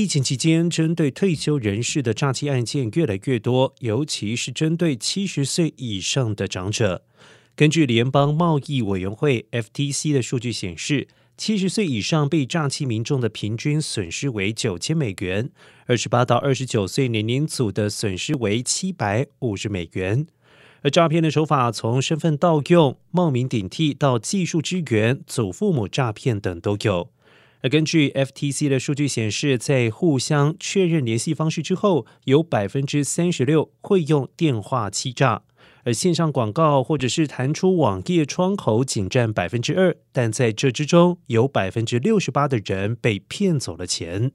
疫情期间，针对退休人士的诈欺案件越来越多，尤其是针对七十岁以上的长者。根据联邦贸易委员会 （FTC） 的数据显示，七十岁以上被诈欺民众的平均损失为九千美元，二十八到二十九岁年龄组的损失为七百五十美元。而诈骗的手法从身份盗用、冒名顶替到技术支援、祖父母诈骗等都有。而根据 FTC 的数据显示，在互相确认联系方式之后，有百分之三十六会用电话欺诈，而线上广告或者是弹出网页窗口仅占百分之二，但在这之中有百分之六十八的人被骗走了钱。